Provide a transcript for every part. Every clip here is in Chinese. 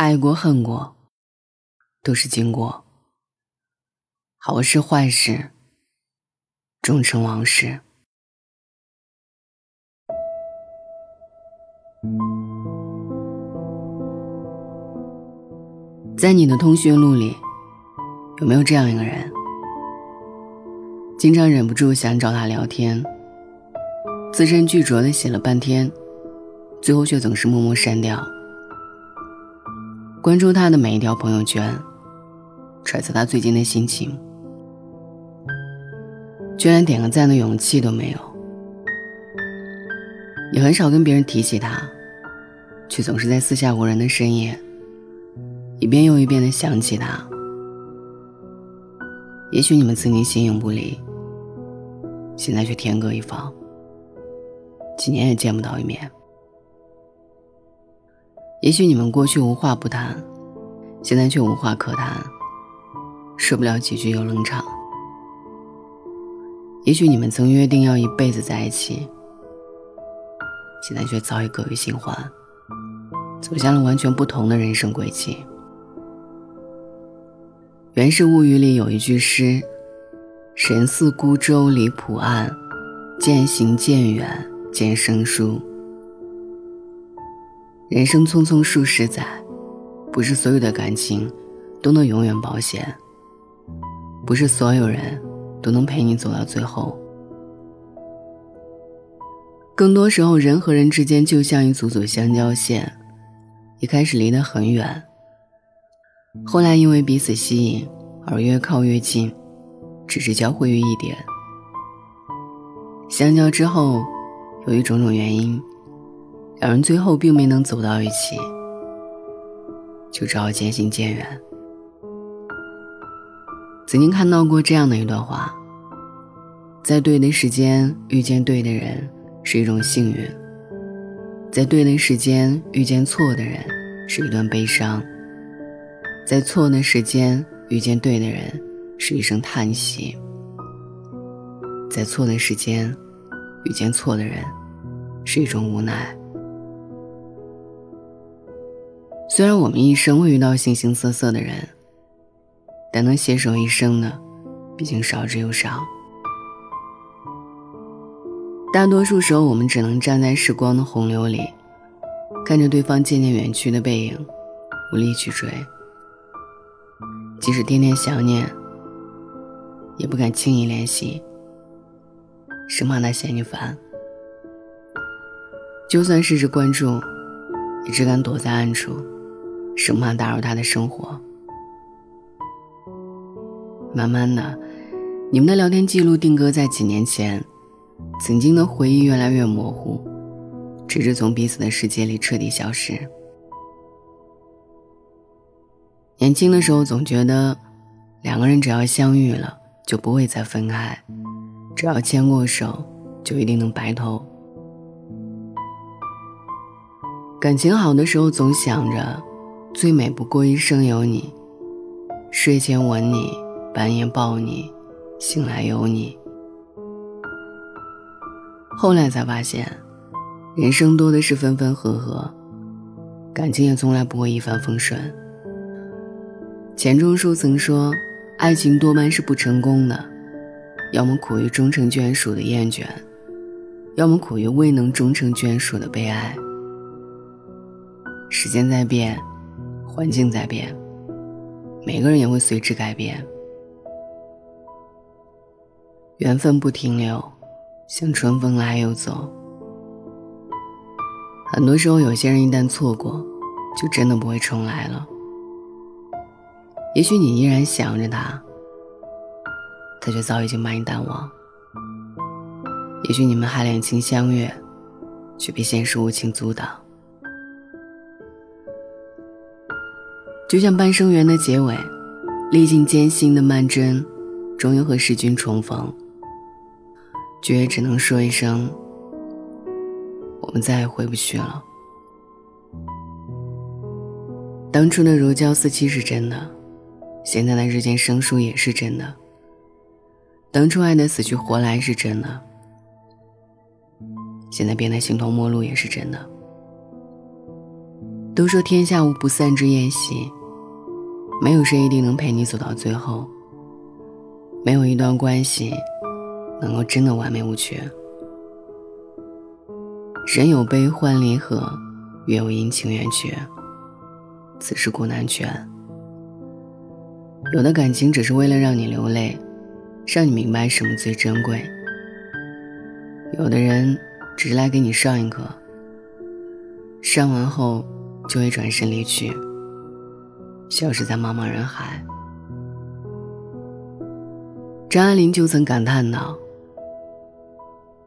爱过恨过，都是经过。好事坏事，终成往事。在你的通讯录里，有没有这样一个人？经常忍不住想找他聊天，字斟句酌的写了半天，最后却总是默默删掉。关注他的每一条朋友圈，揣测他最近的心情，居然点个赞的勇气都没有。你很少跟别人提起他，却总是在四下无人的深夜，一遍又一遍的想起他。也许你们曾经形影不离。现在却天各一方，几年也见不到一面。也许你们过去无话不谈，现在却无话可谈，说不了几句又冷场。也许你们曾约定要一辈子在一起，现在却早已各于新欢，走向了完全不同的人生轨迹。《源氏物语》里有一句诗。神似孤舟离浦岸，渐行渐远渐生疏。人生匆匆数十载，不是所有的感情都能永远保险，不是所有人都能陪你走到最后。更多时候，人和人之间就像一组组相交线，一开始离得很远，后来因为彼此吸引而越靠越近。只是交汇于一点，相交之后，由于种种原因，两人最后并没能走到一起，就只好渐行渐远。曾经看到过这样的一段话：在对的时间遇见对的人是一种幸运，在对的时间遇见错的人是一段悲伤，在错的时间遇见对的人。是一声叹息，在错的时间遇见错的人，是一种无奈。虽然我们一生会遇到形形色色的人，但能携手一生的，毕竟少之又少。大多数时候，我们只能站在时光的洪流里，看着对方渐渐远去的背影，无力去追。即使天天想念。也不敢轻易联系，生怕他嫌你烦。就算试着关注，也只敢躲在暗处，生怕打扰他的生活。慢慢的，你们的聊天记录定格在几年前，曾经的回忆越来越模糊，直至从彼此的世界里彻底消失。年轻的时候总觉得，两个人只要相遇了。就不会再分开，只要牵过手，就一定能白头。感情好的时候，总想着最美不过一生有你，睡前吻你，半夜抱你，醒来有你。后来才发现，人生多的是分分合合，感情也从来不会一帆风顺。钱钟书曾说。爱情多半是不成功的，要么苦于终成眷属的厌倦，要么苦于未能终成眷属的悲哀。时间在变，环境在变，每个人也会随之改变。缘分不停留，像春风来又走。很多时候，有些人一旦错过，就真的不会重来了。也许你依然想着他，他却早已经把你淡忘。也许你们还两情相悦，却被现实无情阻挡。就像《半生缘》的结尾，历尽艰辛的曼桢，终于和世君重逢，却也只能说一声：我们再也回不去了。当初的如胶似漆是真的。现在的日渐生疏也是真的。当初爱的死去活来是真的，现在变得形同陌路也是真的。都说天下无不散之宴席，没有谁一定能陪你走到最后。没有一段关系能够真的完美无缺。人有悲欢离合，月有阴晴圆缺，此事古难全。有的感情只是为了让你流泪，让你明白什么最珍贵；有的人只是来给你上一课，上完后就会转身离去，消失在茫茫人海。张爱玲就曾感叹道。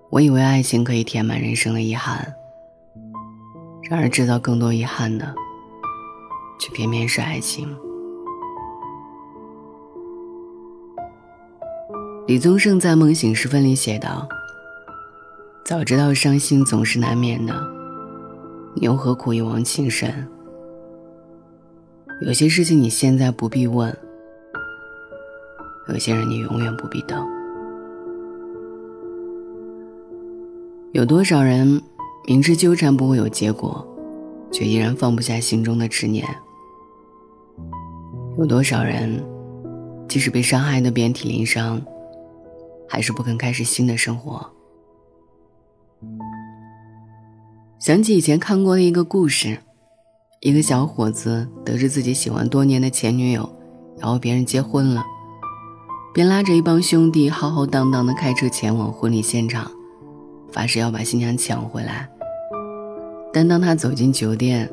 我以为爱情可以填满人生的遗憾，然而制造更多遗憾的，却偏偏是爱情。李宗盛在《梦醒时分》里写道：“早知道伤心总是难免的，你又何苦一往情深？有些事情你现在不必问，有些人你永远不必等。”有多少人明知纠缠不会有结果，却依然放不下心中的执念？有多少人即使被伤害的遍体鳞伤，还是不肯开始新的生活？想起以前看过的一个故事，一个小伙子得知自己喜欢多年的前女友要和别人结婚了，便拉着一帮兄弟浩浩荡荡的开车前往婚礼现场。发誓要把新娘抢回来，但当他走进酒店，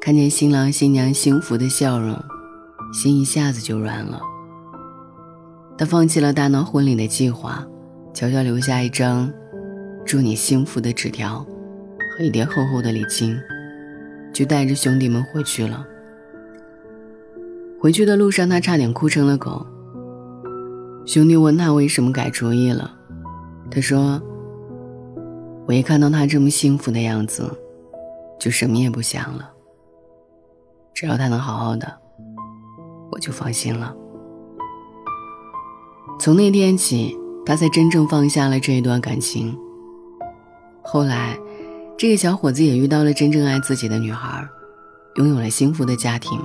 看见新郎新娘幸福的笑容，心一下子就软了。他放弃了大闹婚礼的计划，悄悄留下一张“祝你幸福”的纸条和一叠厚厚的礼金，就带着兄弟们回去了。回去的路上，他差点哭成了狗。兄弟问他为什么改主意了，他说。我一看到他这么幸福的样子，就什么也不想了。只要他能好好的，我就放心了。从那天起，他才真正放下了这一段感情。后来，这个小伙子也遇到了真正爱自己的女孩，拥有了幸福的家庭。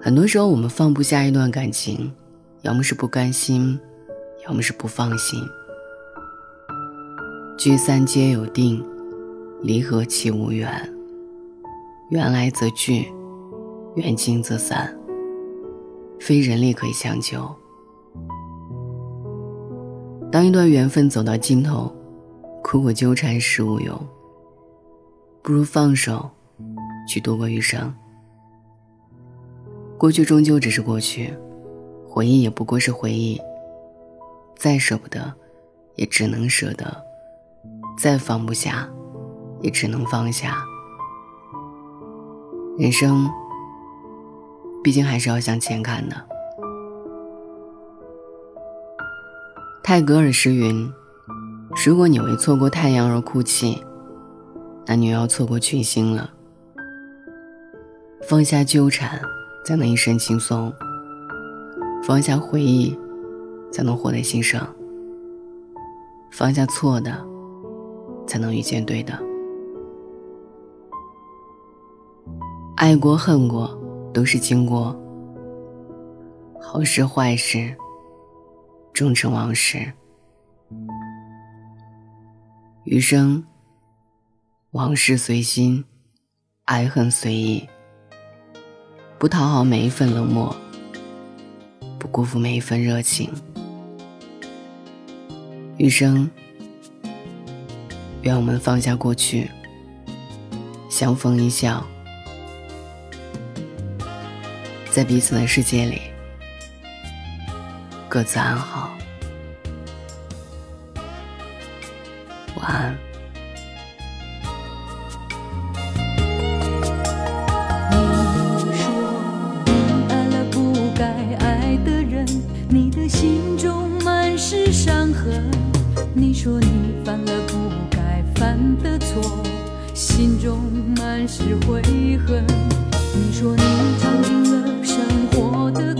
很多时候，我们放不下一段感情，要么是不甘心，要么是不放心。聚散皆有定，离合岂无缘？缘来则聚，缘尽则散。非人力可以强求。当一段缘分走到尽头，苦苦纠缠时无用，不如放手，去度过余生。过去终究只是过去，回忆也不过是回忆。再舍不得，也只能舍得。再放不下，也只能放下。人生，毕竟还是要向前看的。泰戈尔诗云：“如果你为错过太阳而哭泣，那你又要错过群星了。”放下纠缠，才能一身轻松；放下回忆，才能活得新生；放下错的。才能遇见对的。爱过恨过，都是经过。好事坏事，终成往事。余生，往事随心，爱恨随意。不讨好每一份冷漠，不辜负每一份热情。余生。愿我们放下过去，相逢一笑，在彼此的世界里各自安好。晚安。你说你爱了不该爱的人，你的心中满是伤痕。你说你犯了不该。犯的错，心中满是悔恨。你说你尝尽了生活的